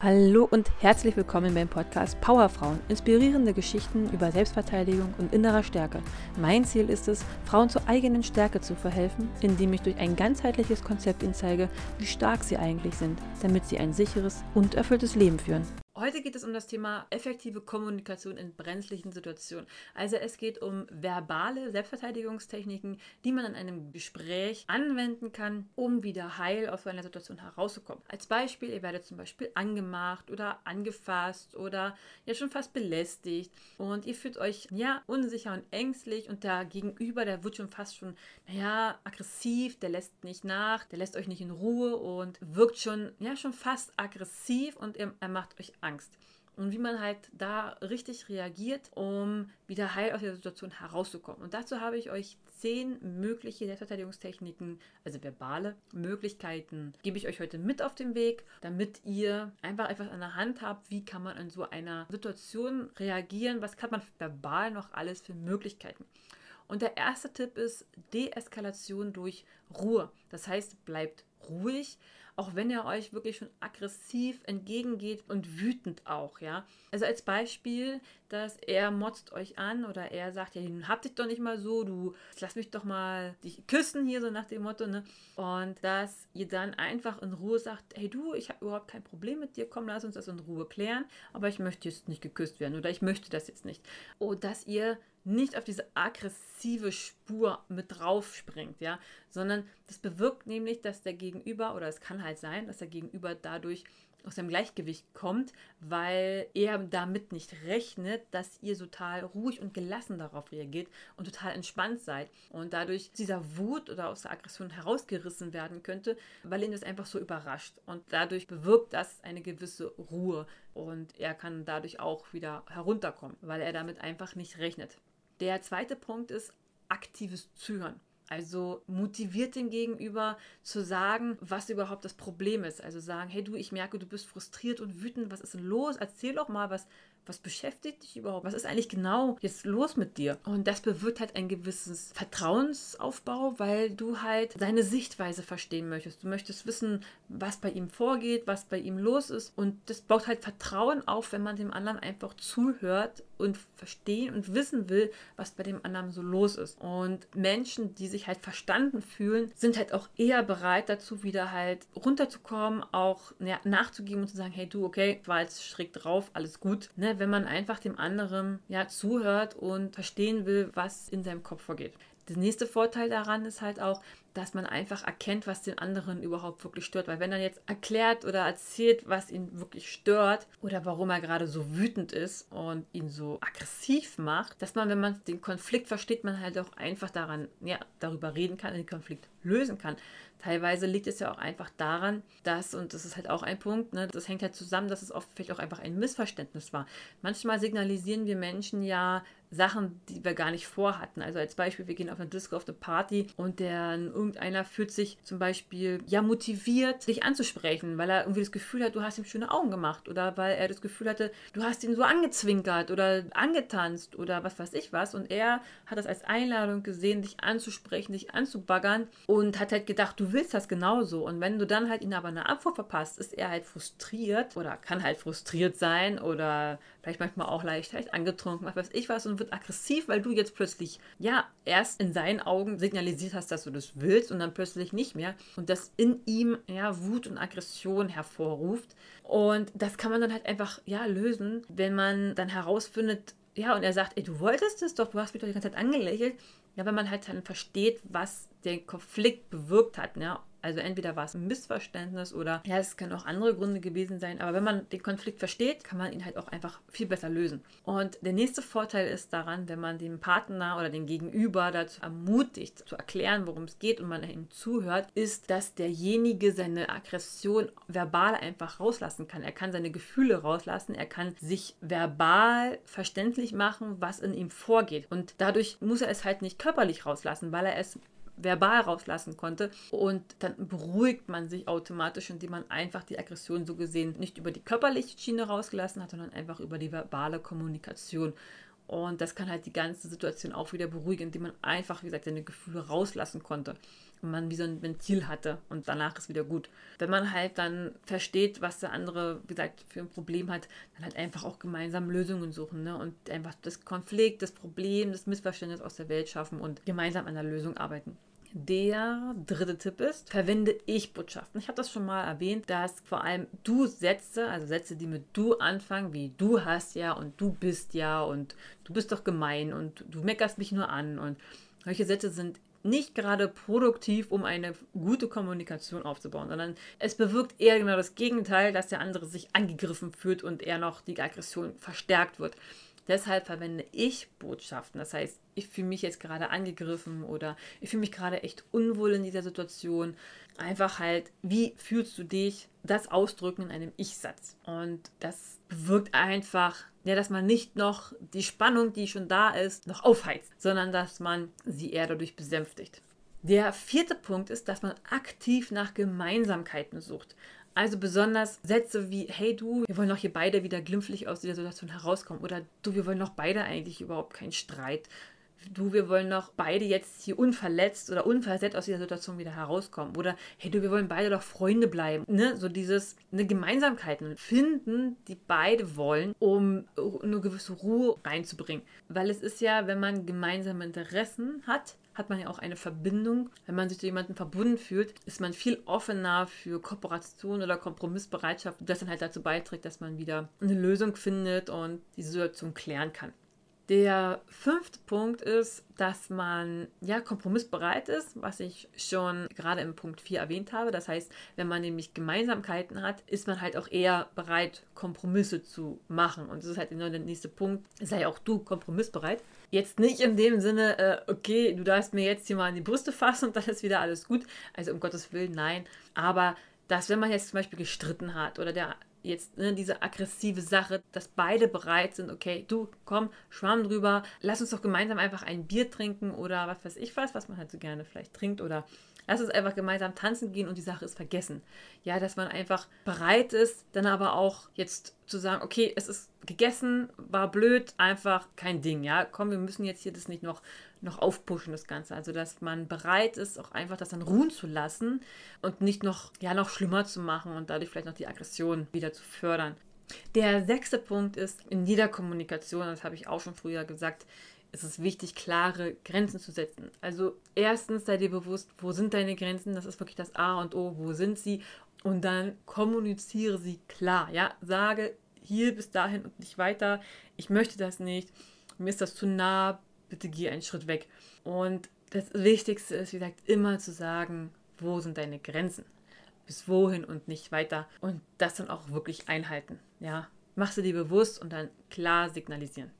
Hallo und herzlich willkommen beim Podcast Powerfrauen. Inspirierende Geschichten über Selbstverteidigung und innerer Stärke. Mein Ziel ist es, Frauen zur eigenen Stärke zu verhelfen, indem ich durch ein ganzheitliches Konzept ihnen zeige, wie stark sie eigentlich sind, damit sie ein sicheres und erfülltes Leben führen. Heute geht es um das Thema effektive Kommunikation in brenzlichen Situationen. Also es geht um verbale Selbstverteidigungstechniken, die man in einem Gespräch anwenden kann, um wieder heil aus so einer Situation herauszukommen. Als Beispiel, ihr werdet zum Beispiel angemacht oder angefasst oder ja schon fast belästigt und ihr fühlt euch ja unsicher und ängstlich und der Gegenüber, der wird schon fast schon, naja, aggressiv, der lässt nicht nach, der lässt euch nicht in Ruhe und wirkt schon, ja, schon fast aggressiv und er, er macht euch Angst. Und wie man halt da richtig reagiert, um wieder heil aus der Situation herauszukommen. Und dazu habe ich euch zehn mögliche Selbstverteidigungstechniken, also verbale Möglichkeiten, gebe ich euch heute mit auf den Weg, damit ihr einfach etwas an der Hand habt, wie kann man in so einer Situation reagieren, was kann man verbal noch alles für Möglichkeiten. Und der erste Tipp ist Deeskalation durch Ruhe. Das heißt, bleibt ruhig, auch wenn er euch wirklich schon aggressiv entgegengeht und wütend auch, ja. Also als Beispiel, dass er motzt euch an oder er sagt, ja, nun hab dich doch nicht mal so, du lass mich doch mal dich küssen hier, so nach dem Motto, ne? Und dass ihr dann einfach in Ruhe sagt, hey du, ich habe überhaupt kein Problem mit dir, komm, lass uns das in Ruhe klären, aber ich möchte jetzt nicht geküsst werden oder ich möchte das jetzt nicht. Und dass ihr nicht auf diese aggressive Spur mit drauf springt, ja, sondern das bewirkt nämlich, dass der Gegenüber, oder es kann halt sein, dass der Gegenüber dadurch aus dem Gleichgewicht kommt, weil er damit nicht rechnet, dass ihr total ruhig und gelassen darauf reagiert und total entspannt seid und dadurch dieser Wut oder aus der Aggression herausgerissen werden könnte, weil ihn das einfach so überrascht und dadurch bewirkt das eine gewisse Ruhe und er kann dadurch auch wieder herunterkommen, weil er damit einfach nicht rechnet. Der zweite Punkt ist aktives Zuhören. Also motiviert den Gegenüber zu sagen, was überhaupt das Problem ist. Also sagen, hey du, ich merke, du bist frustriert und wütend, was ist denn los? Erzähl doch mal, was, was beschäftigt dich überhaupt? Was ist eigentlich genau jetzt los mit dir? Und das bewirkt halt ein gewisses Vertrauensaufbau, weil du halt seine Sichtweise verstehen möchtest. Du möchtest wissen, was bei ihm vorgeht, was bei ihm los ist. Und das baut halt Vertrauen auf, wenn man dem anderen einfach zuhört und verstehen und wissen will, was bei dem anderen so los ist. Und Menschen, die sich halt verstanden fühlen, sind halt auch eher bereit dazu, wieder halt runterzukommen, auch ja, nachzugeben und zu sagen, hey du, okay, war jetzt schräg drauf, alles gut. Ne? wenn man einfach dem anderen ja zuhört und verstehen will, was in seinem Kopf vorgeht. Der nächste Vorteil daran ist halt auch, dass man einfach erkennt, was den anderen überhaupt wirklich stört. Weil wenn er jetzt erklärt oder erzählt, was ihn wirklich stört oder warum er gerade so wütend ist und ihn so aggressiv macht, dass man, wenn man den Konflikt versteht, man halt auch einfach daran, ja, darüber reden kann, den Konflikt lösen kann. Teilweise liegt es ja auch einfach daran, dass, und das ist halt auch ein Punkt, ne, das hängt halt zusammen, dass es oft vielleicht auch einfach ein Missverständnis war. Manchmal signalisieren wir Menschen ja Sachen, die wir gar nicht vorhatten. Also als Beispiel, wir gehen auf eine Disco, auf eine Party und der irgendeiner fühlt sich zum Beispiel ja motiviert, dich anzusprechen, weil er irgendwie das Gefühl hat, du hast ihm schöne Augen gemacht oder weil er das Gefühl hatte, du hast ihn so angezwinkert oder angetanzt oder was weiß ich was und er hat das als Einladung gesehen, dich anzusprechen, dich anzubaggern und hat halt gedacht, du willst das genauso und wenn du dann halt ihn aber eine Abfuhr verpasst, ist er halt frustriert oder kann halt frustriert sein oder vielleicht manchmal auch leicht, leicht angetrunken, was weiß ich was und wird aggressiv, weil du jetzt plötzlich, ja, erst in seinen Augen signalisiert hast, dass du das willst und dann plötzlich nicht mehr und das in ihm, ja, Wut und Aggression hervorruft. Und das kann man dann halt einfach, ja, lösen, wenn man dann herausfindet, ja, und er sagt, ey, du wolltest es doch, du hast mich doch die ganze Zeit angelächelt. Ja, wenn man halt dann versteht, was der Konflikt bewirkt hat, ne? Also entweder war es ein Missverständnis oder ja, es können auch andere Gründe gewesen sein. Aber wenn man den Konflikt versteht, kann man ihn halt auch einfach viel besser lösen. Und der nächste Vorteil ist daran, wenn man den Partner oder den Gegenüber dazu ermutigt, zu erklären, worum es geht und man ihm zuhört, ist, dass derjenige seine Aggression verbal einfach rauslassen kann. Er kann seine Gefühle rauslassen, er kann sich verbal verständlich machen, was in ihm vorgeht. Und dadurch muss er es halt nicht körperlich rauslassen, weil er es verbal rauslassen konnte. Und dann beruhigt man sich automatisch, indem man einfach die Aggression so gesehen nicht über die körperliche Schiene rausgelassen hat, sondern einfach über die verbale Kommunikation. Und das kann halt die ganze Situation auch wieder beruhigen, indem man einfach, wie gesagt, seine Gefühle rauslassen konnte und man wie so ein Ventil hatte und danach ist wieder gut. Wenn man halt dann versteht, was der andere, wie gesagt, für ein Problem hat, dann halt einfach auch gemeinsam Lösungen suchen ne? und einfach das Konflikt, das Problem, das Missverständnis aus der Welt schaffen und gemeinsam an der Lösung arbeiten. Der dritte Tipp ist, verwende Ich-Botschaften. Ich habe das schon mal erwähnt, dass vor allem du Sätze, also Sätze, die mit du anfangen, wie du hast ja und du bist ja und du bist doch gemein und du meckerst mich nur an und solche Sätze sind nicht gerade produktiv, um eine gute Kommunikation aufzubauen, sondern es bewirkt eher genau das Gegenteil, dass der andere sich angegriffen fühlt und eher noch die Aggression verstärkt wird. Deshalb verwende ich Botschaften. Das heißt, ich fühle mich jetzt gerade angegriffen oder ich fühle mich gerade echt unwohl in dieser Situation. Einfach halt, wie fühlst du dich? Das ausdrücken in einem Ich-Satz. Und das bewirkt einfach, ja, dass man nicht noch die Spannung, die schon da ist, noch aufheizt, sondern dass man sie eher dadurch besänftigt. Der vierte Punkt ist, dass man aktiv nach Gemeinsamkeiten sucht. Also besonders Sätze wie, hey du, wir wollen doch hier beide wieder glimpflich aus dieser Situation herauskommen. Oder du, wir wollen doch beide eigentlich überhaupt keinen Streit. Du, wir wollen doch beide jetzt hier unverletzt oder unversetzt aus dieser Situation wieder herauskommen. Oder hey du, wir wollen beide doch Freunde bleiben. Ne? So dieses, eine Gemeinsamkeiten finden, die beide wollen, um eine gewisse Ruhe reinzubringen. Weil es ist ja, wenn man gemeinsame Interessen hat, hat man ja auch eine Verbindung. Wenn man sich zu jemandem verbunden fühlt, ist man viel offener für Kooperation oder Kompromissbereitschaft, das dann halt dazu beiträgt, dass man wieder eine Lösung findet und die Situation klären kann. Der fünfte Punkt ist, dass man ja kompromissbereit ist, was ich schon gerade im Punkt 4 erwähnt habe. Das heißt, wenn man nämlich Gemeinsamkeiten hat, ist man halt auch eher bereit, Kompromisse zu machen. Und das ist halt genau der nächste Punkt. Sei auch du kompromissbereit. Jetzt nicht in dem Sinne, äh, okay, du darfst mir jetzt hier mal in die Brüste fassen und dann ist wieder alles gut. Also um Gottes Willen, nein. Aber dass wenn man jetzt zum Beispiel gestritten hat oder der jetzt ne, diese aggressive Sache, dass beide bereit sind, okay, du komm, schwamm drüber, lass uns doch gemeinsam einfach ein Bier trinken oder was weiß ich was, was man halt so gerne vielleicht trinkt oder lass uns einfach gemeinsam tanzen gehen und die Sache ist vergessen. Ja, dass man einfach bereit ist, dann aber auch jetzt zu sagen, okay, es ist gegessen, war blöd, einfach kein Ding, ja, komm, wir müssen jetzt hier das nicht noch, noch aufpushen, das Ganze. Also, dass man bereit ist, auch einfach das dann ruhen zu lassen und nicht noch, ja, noch schlimmer zu machen und dadurch vielleicht noch die Aggression wieder zu fördern. Der sechste Punkt ist, in jeder Kommunikation, das habe ich auch schon früher gesagt, ist es wichtig, klare Grenzen zu setzen. Also erstens sei dir bewusst, wo sind deine Grenzen, das ist wirklich das A und O, wo sind sie? Und dann kommuniziere sie klar, ja, sage hier bis dahin und nicht weiter, ich möchte das nicht, mir ist das zu nah, bitte geh einen Schritt weg. Und das Wichtigste ist, wie gesagt, immer zu sagen, wo sind deine Grenzen, bis wohin und nicht weiter. Und das dann auch wirklich einhalten, ja. Mach sie dir bewusst und dann klar signalisieren.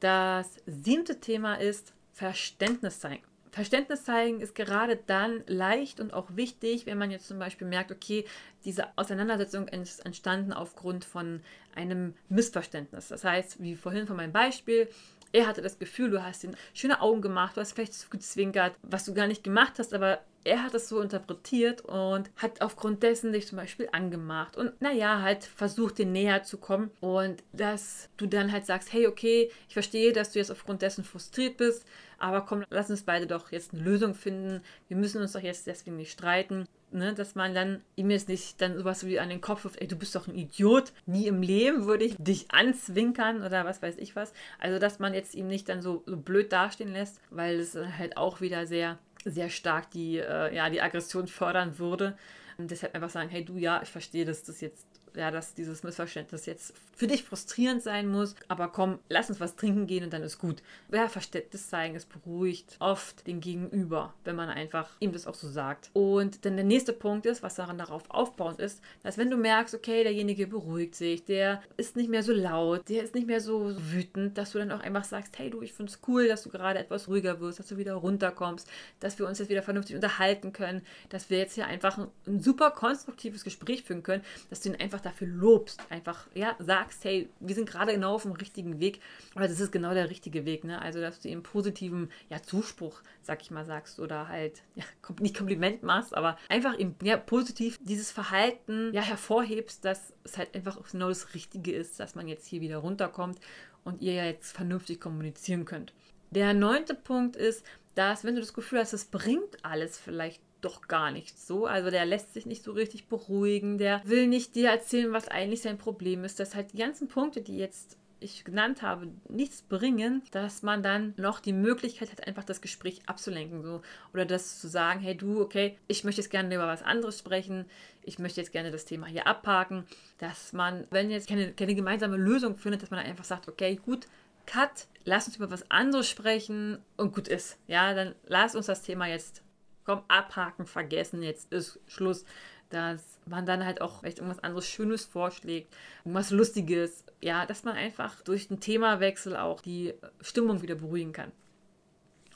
Das siebte Thema ist Verständnis zeigen. Verständnis zeigen ist gerade dann leicht und auch wichtig, wenn man jetzt zum Beispiel merkt, okay, diese Auseinandersetzung ist entstanden aufgrund von einem Missverständnis. Das heißt, wie vorhin von meinem Beispiel, er hatte das Gefühl, du hast ihm schöne Augen gemacht, du hast vielleicht zu gezwinkert, was du gar nicht gemacht hast, aber er hat es so interpretiert und hat aufgrund dessen dich zum Beispiel angemacht und naja, halt versucht, dir näher zu kommen und dass du dann halt sagst, hey, okay, ich verstehe, dass du jetzt aufgrund dessen frustriert bist, aber komm, lass uns beide doch jetzt eine Lösung finden. Wir müssen uns doch jetzt deswegen nicht streiten. Ne, dass man dann ihm jetzt nicht dann sowas wie an den Kopf wirft, ey, du bist doch ein Idiot. Nie im Leben würde ich dich anzwinkern oder was weiß ich was. Also, dass man jetzt ihm nicht dann so, so blöd dastehen lässt, weil es halt auch wieder sehr sehr stark die, äh, ja, die Aggression fördern würde. Und deshalb einfach sagen, hey du, ja, ich verstehe, dass das jetzt ja, dass dieses Missverständnis jetzt für dich frustrierend sein muss, aber komm, lass uns was trinken gehen und dann ist gut. Ja, Verständnis zeigen, es beruhigt oft den Gegenüber, wenn man einfach ihm das auch so sagt. Und dann der nächste Punkt ist, was daran darauf aufbauend ist, dass wenn du merkst, okay, derjenige beruhigt sich, der ist nicht mehr so laut, der ist nicht mehr so wütend, dass du dann auch einfach sagst, hey du, ich finde es cool, dass du gerade etwas ruhiger wirst, dass du wieder runterkommst, dass wir uns jetzt wieder vernünftig unterhalten können, dass wir jetzt hier einfach ein, ein super konstruktives Gespräch führen können, dass du ihn einfach einfach dafür lobst, einfach, ja, sagst, hey, wir sind gerade genau auf dem richtigen Weg, oder das ist genau der richtige Weg, ne? Also, dass du ihm positiven, ja, Zuspruch, sag ich mal, sagst, oder halt, ja, nicht Kompliment machst, aber einfach ihm, ja, positiv dieses Verhalten, ja, hervorhebst, dass es halt einfach genau das Richtige ist, dass man jetzt hier wieder runterkommt und ihr ja jetzt vernünftig kommunizieren könnt. Der neunte Punkt ist, dass, wenn du das Gefühl hast, es bringt alles vielleicht doch gar nicht so. Also der lässt sich nicht so richtig beruhigen, der will nicht dir erzählen, was eigentlich sein Problem ist, dass halt die ganzen Punkte, die jetzt ich genannt habe, nichts bringen, dass man dann noch die Möglichkeit hat, einfach das Gespräch abzulenken. So. Oder das zu sagen, hey du, okay, ich möchte jetzt gerne über was anderes sprechen, ich möchte jetzt gerne das Thema hier abhaken, dass man, wenn jetzt keine, keine gemeinsame Lösung findet, dass man dann einfach sagt, okay, gut, cut, lass uns über was anderes sprechen und gut ist. Ja, dann lass uns das Thema jetzt, komm, abhaken, vergessen, jetzt ist Schluss dass man dann halt auch vielleicht irgendwas anderes Schönes vorschlägt, irgendwas Lustiges, ja, dass man einfach durch den Themawechsel auch die Stimmung wieder beruhigen kann.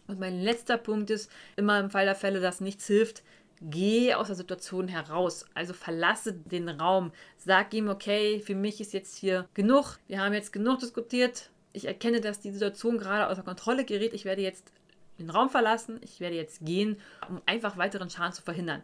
Und mein letzter Punkt ist, immer im Fall der Fälle, dass nichts hilft, geh aus der Situation heraus. Also verlasse den Raum. Sag ihm, okay, für mich ist jetzt hier genug. Wir haben jetzt genug diskutiert. Ich erkenne, dass die Situation gerade außer Kontrolle gerät. Ich werde jetzt den Raum verlassen. Ich werde jetzt gehen, um einfach weiteren Schaden zu verhindern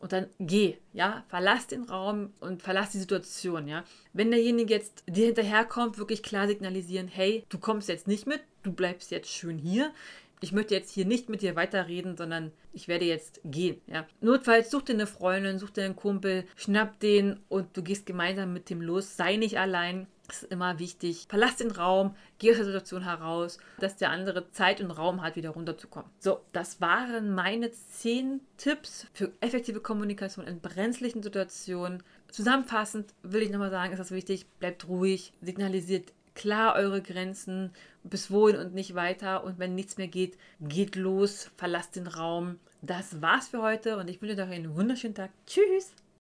und dann geh, ja, verlass den Raum und verlass die Situation, ja. Wenn derjenige jetzt dir hinterherkommt, wirklich klar signalisieren, hey, du kommst jetzt nicht mit, du bleibst jetzt schön hier. Ich möchte jetzt hier nicht mit dir weiterreden, sondern ich werde jetzt gehen. Ja. Notfalls such dir eine Freundin, such dir einen Kumpel, schnapp den und du gehst gemeinsam mit dem los. Sei nicht allein. Ist immer wichtig. Verlass den Raum, geh aus der Situation heraus, dass der andere Zeit und Raum hat, wieder runterzukommen. So, das waren meine zehn Tipps für effektive Kommunikation in brenzlichen Situationen. Zusammenfassend will ich nochmal sagen, ist das wichtig, bleibt ruhig, signalisiert klar eure Grenzen, bis wohin und nicht weiter. Und wenn nichts mehr geht, geht los, verlasst den Raum. Das war's für heute und ich wünsche euch einen wunderschönen Tag. Tschüss!